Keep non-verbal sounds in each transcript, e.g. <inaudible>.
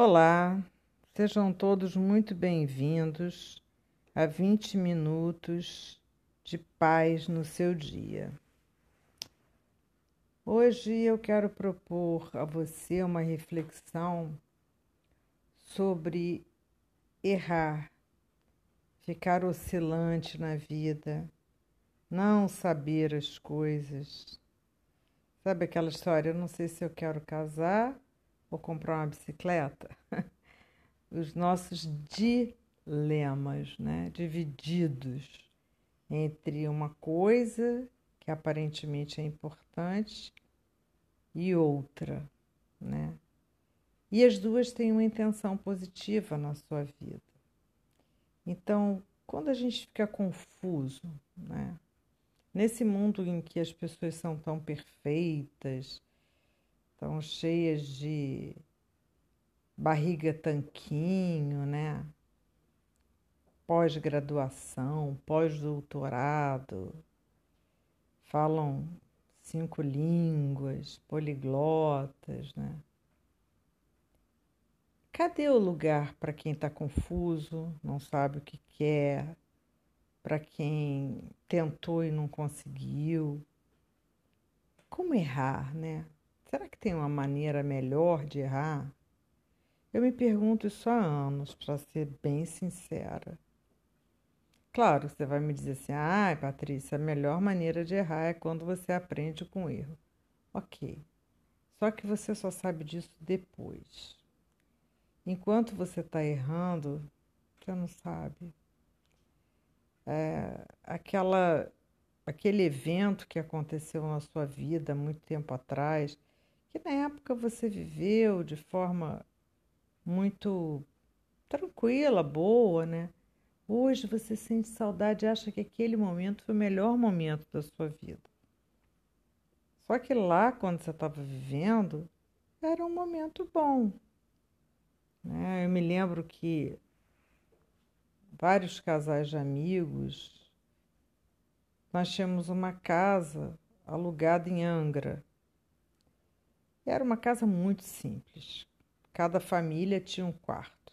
Olá, sejam todos muito bem-vindos a 20 minutos de paz no seu dia. Hoje eu quero propor a você uma reflexão sobre errar, ficar oscilante na vida, não saber as coisas. Sabe aquela história? Eu não sei se eu quero casar ou comprar uma bicicleta, <laughs> os nossos dilemas, né? divididos entre uma coisa que aparentemente é importante e outra, né? E as duas têm uma intenção positiva na sua vida. Então, quando a gente fica confuso, né? Nesse mundo em que as pessoas são tão perfeitas, estão cheias de barriga tanquinho, né? Pós-graduação, pós-doutorado, falam cinco línguas, poliglotas, né? Cadê o lugar para quem está confuso, não sabe o que quer, para quem tentou e não conseguiu? Como errar, né? Será que tem uma maneira melhor de errar? Eu me pergunto isso há anos, para ser bem sincera. Claro, você vai me dizer assim: ai, ah, Patrícia, a melhor maneira de errar é quando você aprende com o erro. Ok. Só que você só sabe disso depois. Enquanto você está errando, você não sabe. É, aquela, aquele evento que aconteceu na sua vida muito tempo atrás que na época você viveu de forma muito tranquila, boa, né? Hoje você sente saudade e acha que aquele momento foi o melhor momento da sua vida. Só que lá, quando você estava vivendo, era um momento bom. Né? Eu me lembro que vários casais de amigos, nós tínhamos uma casa alugada em Angra. Era uma casa muito simples. Cada família tinha um quarto.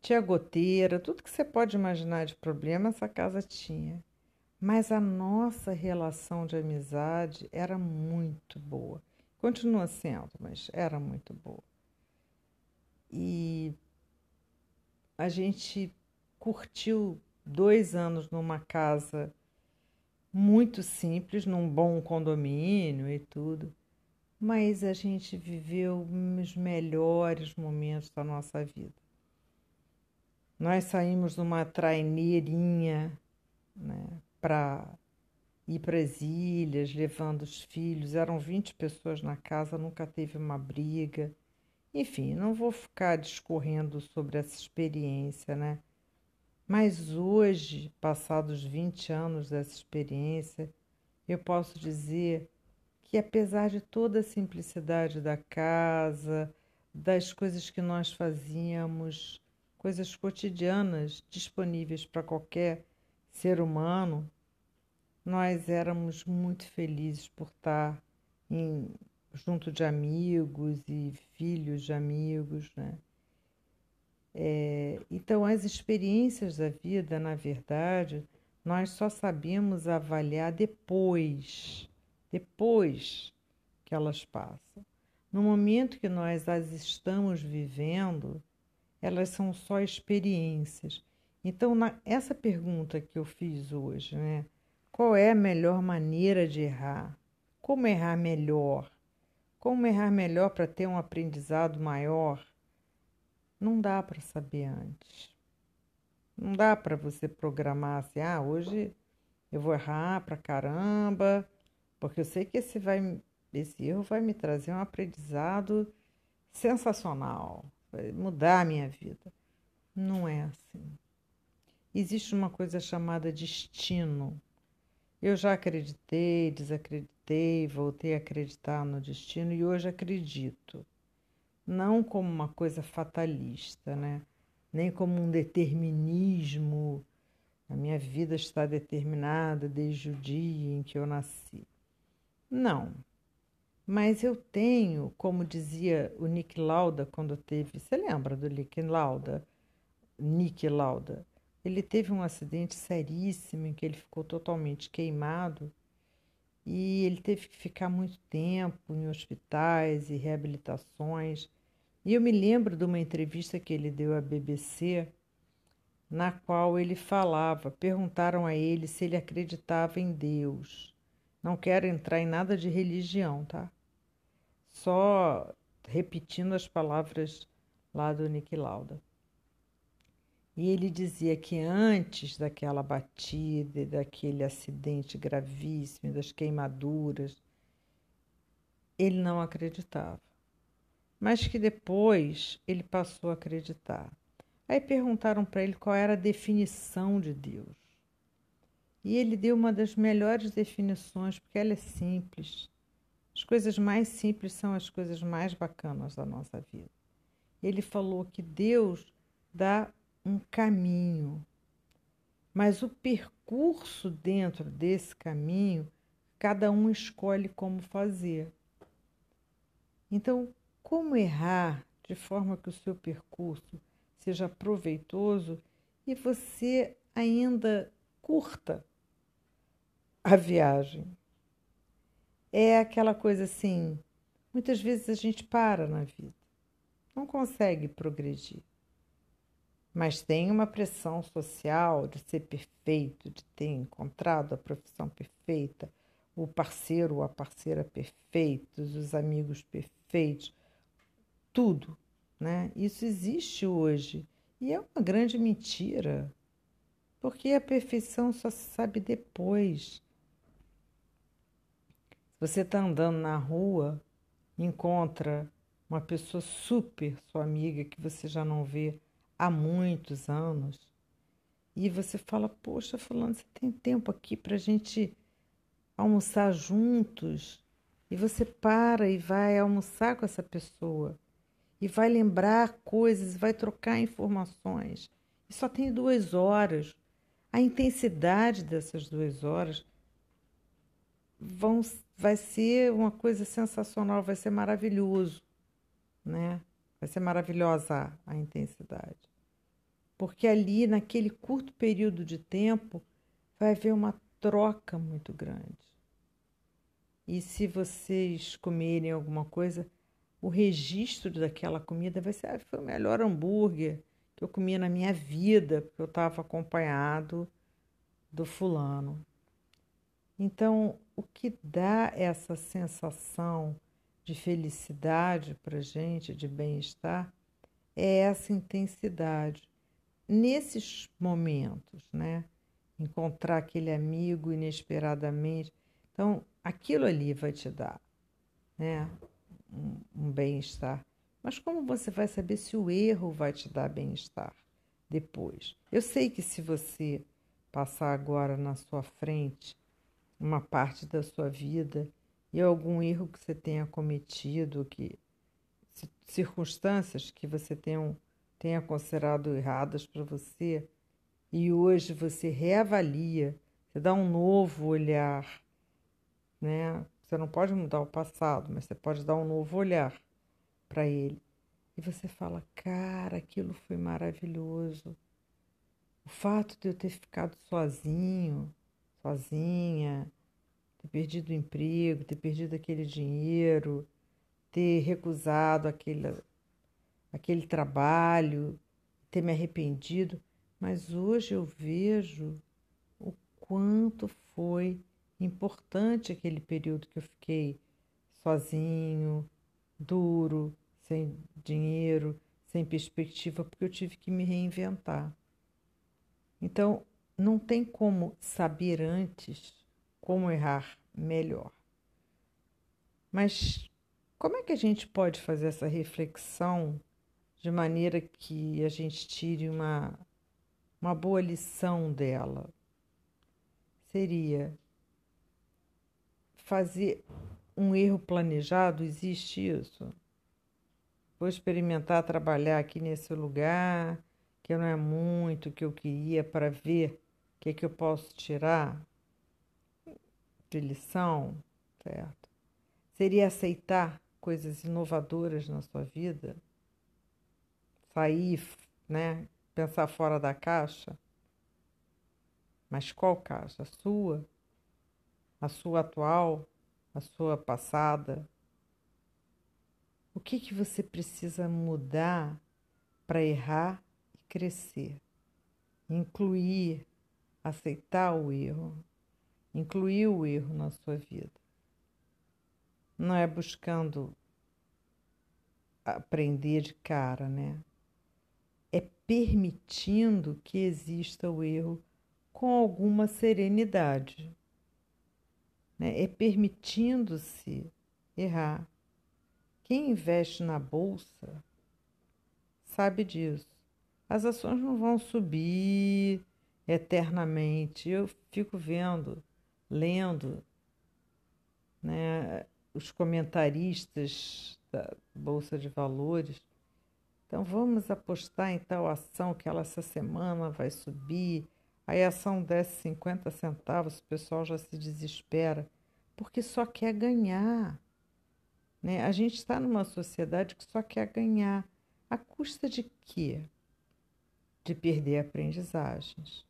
Tinha goteira, tudo que você pode imaginar de problema essa casa tinha. Mas a nossa relação de amizade era muito boa. Continua sendo, mas era muito boa. E a gente curtiu dois anos numa casa muito simples, num bom condomínio e tudo mas a gente viveu os melhores momentos da nossa vida. Nós saímos numa traineirinha né, para ir para as ilhas, levando os filhos. Eram 20 pessoas na casa, nunca teve uma briga. Enfim, não vou ficar discorrendo sobre essa experiência, né? Mas hoje, passados 20 anos dessa experiência, eu posso dizer que apesar de toda a simplicidade da casa, das coisas que nós fazíamos, coisas cotidianas disponíveis para qualquer ser humano, nós éramos muito felizes por estar em, junto de amigos e filhos de amigos, né? É, então, as experiências da vida, na verdade, nós só sabemos avaliar depois depois que elas passam. No momento que nós as estamos vivendo, elas são só experiências. Então, na, essa pergunta que eu fiz hoje, né? Qual é a melhor maneira de errar? Como errar melhor? Como errar melhor para ter um aprendizado maior? Não dá para saber antes. Não dá para você programar assim, ah, hoje eu vou errar para caramba, porque eu sei que esse, vai, esse erro vai me trazer um aprendizado sensacional, vai mudar a minha vida. Não é assim. Existe uma coisa chamada destino. Eu já acreditei, desacreditei, voltei a acreditar no destino e hoje acredito. Não como uma coisa fatalista, né? nem como um determinismo. A minha vida está determinada desde o dia em que eu nasci. Não. Mas eu tenho, como dizia o Nick Lauda quando teve. Você lembra do Nick Lauda? Nick Lauda. Ele teve um acidente seríssimo em que ele ficou totalmente queimado e ele teve que ficar muito tempo em hospitais e reabilitações. E eu me lembro de uma entrevista que ele deu à BBC, na qual ele falava, perguntaram a ele se ele acreditava em Deus. Não quero entrar em nada de religião, tá? Só repetindo as palavras lá do Nick Lauda. E ele dizia que antes daquela batida, daquele acidente gravíssimo, das queimaduras, ele não acreditava. Mas que depois ele passou a acreditar. Aí perguntaram para ele qual era a definição de Deus. E ele deu uma das melhores definições, porque ela é simples. As coisas mais simples são as coisas mais bacanas da nossa vida. Ele falou que Deus dá um caminho, mas o percurso dentro desse caminho, cada um escolhe como fazer. Então, como errar de forma que o seu percurso seja proveitoso e você ainda curta a viagem? É aquela coisa assim, muitas vezes a gente para na vida, não consegue progredir mas tem uma pressão social de ser perfeito, de ter encontrado a profissão perfeita, o parceiro ou a parceira perfeitos, os amigos perfeitos, tudo, né? Isso existe hoje e é uma grande mentira, porque a perfeição só se sabe depois. Você está andando na rua, encontra uma pessoa super sua amiga que você já não vê há muitos anos, e você fala: Poxa, Fulano, você tem tempo aqui para a gente almoçar juntos? E você para e vai almoçar com essa pessoa, e vai lembrar coisas, vai trocar informações. E só tem duas horas. A intensidade dessas duas horas vão, vai ser uma coisa sensacional, vai ser maravilhoso, né? Vai ser maravilhosa a intensidade porque ali, naquele curto período de tempo, vai haver uma troca muito grande. E se vocês comerem alguma coisa, o registro daquela comida vai ser: ah, foi o melhor hambúrguer que eu comi na minha vida, porque eu estava acompanhado do fulano. Então, o que dá essa sensação de felicidade para gente, de bem-estar, é essa intensidade nesses momentos, né? Encontrar aquele amigo inesperadamente. Então, aquilo ali vai te dar, né? Um, um bem-estar. Mas como você vai saber se o erro vai te dar bem-estar depois? Eu sei que se você passar agora na sua frente uma parte da sua vida e algum erro que você tenha cometido, que circunstâncias que você tenha tenha considerado erradas para você e hoje você reavalia, você dá um novo olhar, né? Você não pode mudar o passado, mas você pode dar um novo olhar para ele. E você fala, cara, aquilo foi maravilhoso. O fato de eu ter ficado sozinho, sozinha, ter perdido o emprego, ter perdido aquele dinheiro, ter recusado aquele, aquele trabalho, ter me arrependido, mas hoje eu vejo o quanto foi importante aquele período que eu fiquei sozinho, duro, sem dinheiro, sem perspectiva, porque eu tive que me reinventar. Então, não tem como saber antes como errar melhor. Mas como é que a gente pode fazer essa reflexão de maneira que a gente tire uma, uma boa lição dela. Seria fazer um erro planejado, existe isso? Vou experimentar trabalhar aqui nesse lugar, que não é muito o que eu queria, para ver o que, é que eu posso tirar de lição, certo? Seria aceitar coisas inovadoras na sua vida? Sair, né? Pensar fora da caixa? Mas qual caixa? A sua? A sua atual? A sua passada? O que, que você precisa mudar para errar e crescer? Incluir, aceitar o erro, incluir o erro na sua vida. Não é buscando aprender de cara, né? É permitindo que exista o erro com alguma serenidade. Né? É permitindo-se errar. Quem investe na bolsa sabe disso. As ações não vão subir eternamente. Eu fico vendo, lendo, né, os comentaristas da Bolsa de Valores. Então vamos apostar em tal ação que ela essa semana vai subir. Aí a ação desce 50 centavos, o pessoal já se desespera, porque só quer ganhar. Né? A gente está numa sociedade que só quer ganhar. A custa de quê? De perder aprendizagens.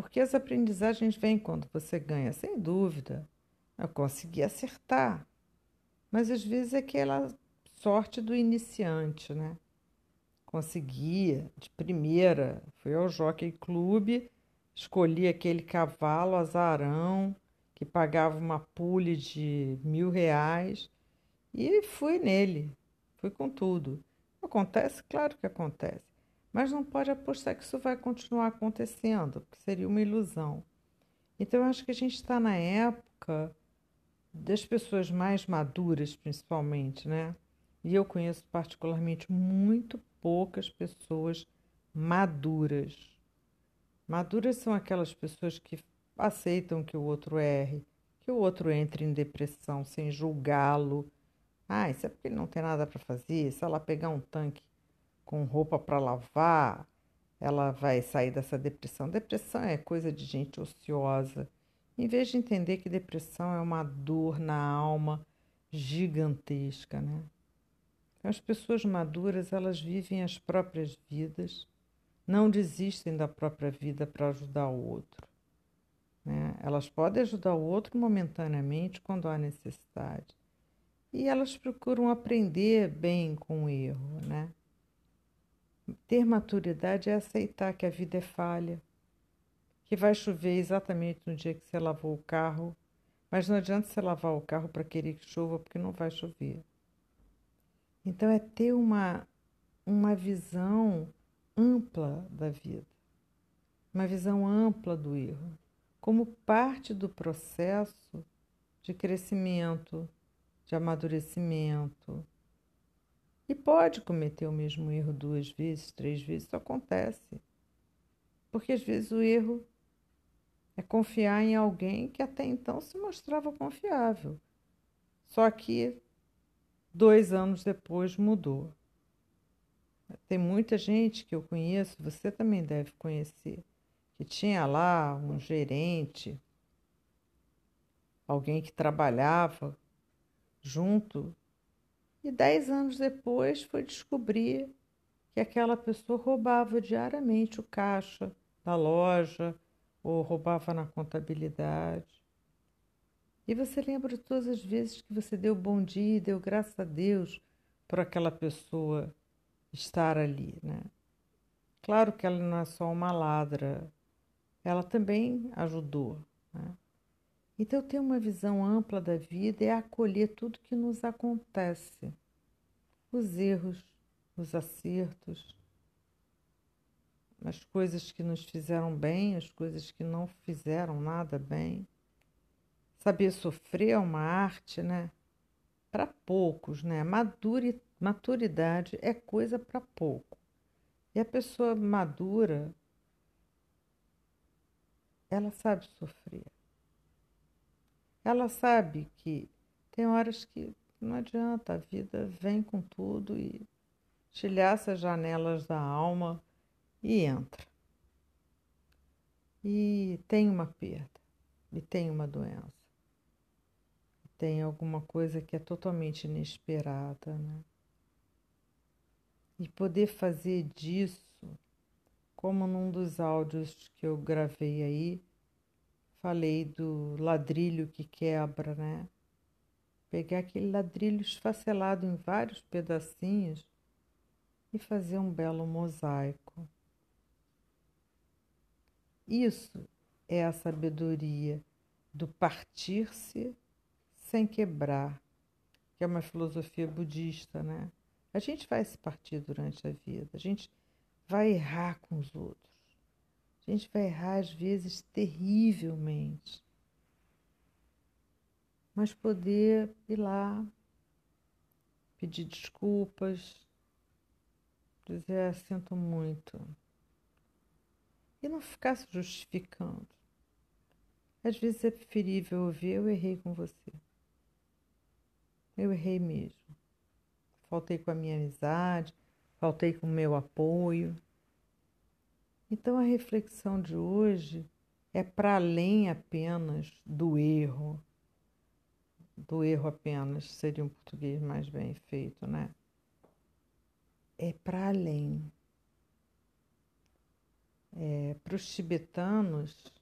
Porque as aprendizagens vêm quando você ganha, sem dúvida. Eu consegui acertar. Mas às vezes é aquela sorte do iniciante, né? Conseguia de primeira, fui ao Jockey Clube, escolhi aquele cavalo azarão que pagava uma pule de mil reais e fui nele, fui com tudo. Acontece? Claro que acontece. Mas não pode apostar que isso vai continuar acontecendo, porque seria uma ilusão. Então, eu acho que a gente está na época das pessoas mais maduras, principalmente, né? E eu conheço particularmente muito poucas pessoas maduras. Maduras são aquelas pessoas que aceitam que o outro erre, que o outro entre em depressão sem julgá-lo, ah, isso é porque ele não tem nada para fazer. Se ela pegar um tanque com roupa para lavar, ela vai sair dessa depressão. Depressão é coisa de gente ociosa. Em vez de entender que depressão é uma dor na alma gigantesca, né? As pessoas maduras, elas vivem as próprias vidas, não desistem da própria vida para ajudar o outro. Né? Elas podem ajudar o outro momentaneamente quando há necessidade, e elas procuram aprender bem com o erro, né? Ter maturidade é aceitar que a vida é falha, que vai chover exatamente no dia que você lavou o carro, mas não adianta você lavar o carro para querer que chova, porque não vai chover. Então é ter uma, uma visão ampla da vida, uma visão ampla do erro, como parte do processo de crescimento, de amadurecimento. E pode cometer o mesmo erro duas vezes, três vezes, isso acontece. Porque às vezes o erro é confiar em alguém que até então se mostrava confiável. Só que dois anos depois mudou. Tem muita gente que eu conheço, você também deve conhecer, que tinha lá um gerente, alguém que trabalhava junto. E dez anos depois foi descobrir que aquela pessoa roubava diariamente o caixa da loja ou roubava na contabilidade. E você lembra todas as vezes que você deu bom dia e deu graças a Deus por aquela pessoa estar ali, né? Claro que ela não é só uma ladra, ela também ajudou, né? Então, ter uma visão ampla da vida é acolher tudo que nos acontece, os erros, os acertos, as coisas que nos fizeram bem, as coisas que não fizeram nada bem. Saber sofrer é uma arte, né? Para poucos, né? Maturidade é coisa para pouco. E a pessoa madura, ela sabe sofrer. Ela sabe que tem horas que não adianta, a vida vem com tudo e estilhaça as janelas da alma e entra. E tem uma perda, e tem uma doença, tem alguma coisa que é totalmente inesperada, né? E poder fazer disso, como num dos áudios que eu gravei aí, falei do ladrilho que quebra, né? Pegar aquele ladrilho esfacelado em vários pedacinhos e fazer um belo mosaico. Isso é a sabedoria do partir-se sem quebrar, que é uma filosofia budista, né? A gente vai se partir durante a vida, a gente vai errar com os outros, a gente vai errar às vezes terrivelmente, mas poder ir lá, pedir desculpas, dizer, ah, sinto muito, e não ficar se justificando. Às vezes é preferível ouvir, eu errei com você. Eu errei mesmo. Faltei com a minha amizade, faltei com o meu apoio. Então a reflexão de hoje é para além apenas do erro. Do erro apenas seria um português mais bem feito, né? É para além. É, para os tibetanos,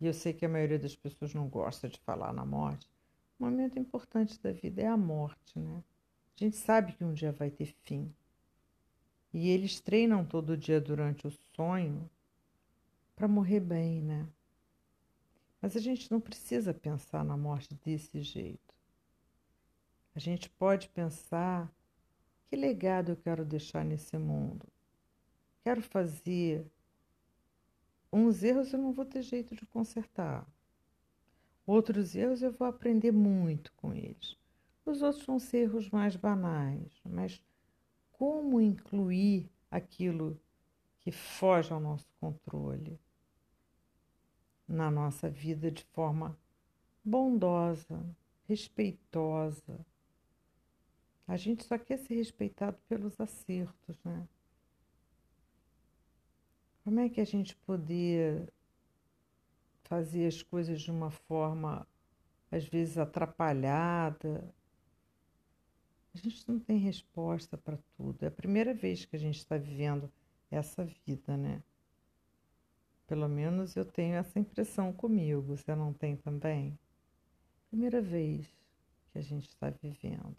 e eu sei que a maioria das pessoas não gosta de falar na morte, um momento importante da vida é a morte, né? A gente sabe que um dia vai ter fim. E eles treinam todo dia durante o sonho para morrer bem, né? Mas a gente não precisa pensar na morte desse jeito. A gente pode pensar que legado eu quero deixar nesse mundo. Quero fazer uns erros eu não vou ter jeito de consertar. Outros erros eu vou aprender muito com eles. Os outros vão ser erros mais banais, mas como incluir aquilo que foge ao nosso controle na nossa vida de forma bondosa, respeitosa. A gente só quer ser respeitado pelos acertos, né? Como é que a gente poder fazer as coisas de uma forma, às vezes, atrapalhada. A gente não tem resposta para tudo. É a primeira vez que a gente está vivendo essa vida, né? Pelo menos eu tenho essa impressão comigo. Você não tem também? Primeira vez que a gente está vivendo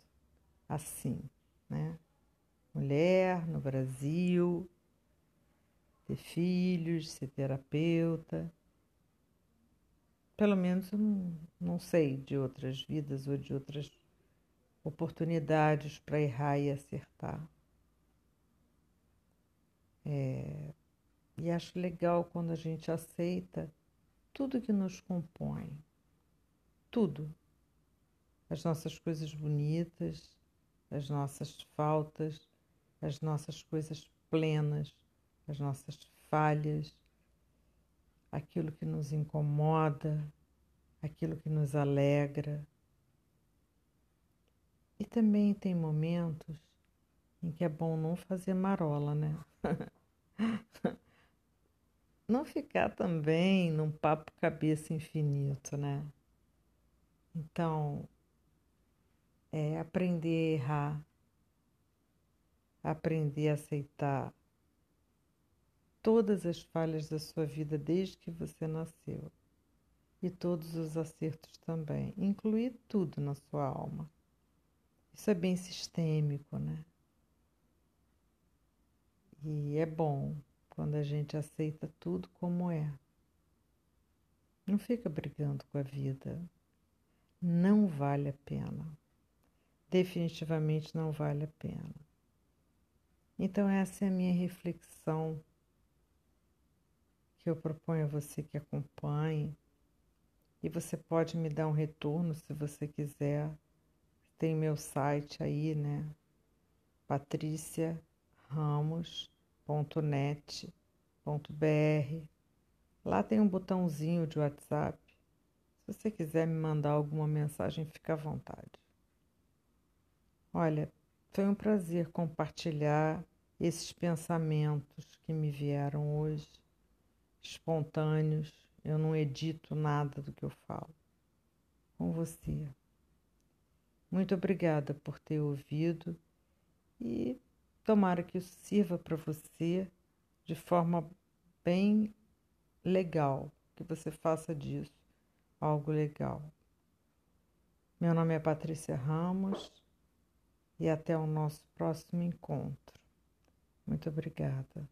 assim, né? Mulher no Brasil, ter filhos, ser terapeuta pelo menos eu não, não sei de outras vidas ou de outras oportunidades para errar e acertar. É, e acho legal quando a gente aceita tudo que nos compõe. Tudo. As nossas coisas bonitas, as nossas faltas, as nossas coisas plenas, as nossas falhas, aquilo que nos incomoda, aquilo que nos alegra. E também tem momentos em que é bom não fazer marola, né? <laughs> não ficar também num papo cabeça infinito, né? Então, é aprender a errar, aprender a aceitar todas as falhas da sua vida desde que você nasceu e todos os acertos também, incluir tudo na sua alma. Isso é bem sistêmico, né? E é bom quando a gente aceita tudo como é. Não fica brigando com a vida. Não vale a pena. Definitivamente não vale a pena. Então, essa é a minha reflexão que eu proponho a você que acompanhe. E você pode me dar um retorno se você quiser. Tem meu site aí, né? patriciaramos.net.br. Lá tem um botãozinho de WhatsApp. Se você quiser me mandar alguma mensagem, fica à vontade. Olha, foi um prazer compartilhar esses pensamentos que me vieram hoje espontâneos, eu não edito nada do que eu falo. Com você. Muito obrigada por ter ouvido e tomara que isso sirva para você de forma bem legal, que você faça disso algo legal. Meu nome é Patrícia Ramos e até o nosso próximo encontro. Muito obrigada.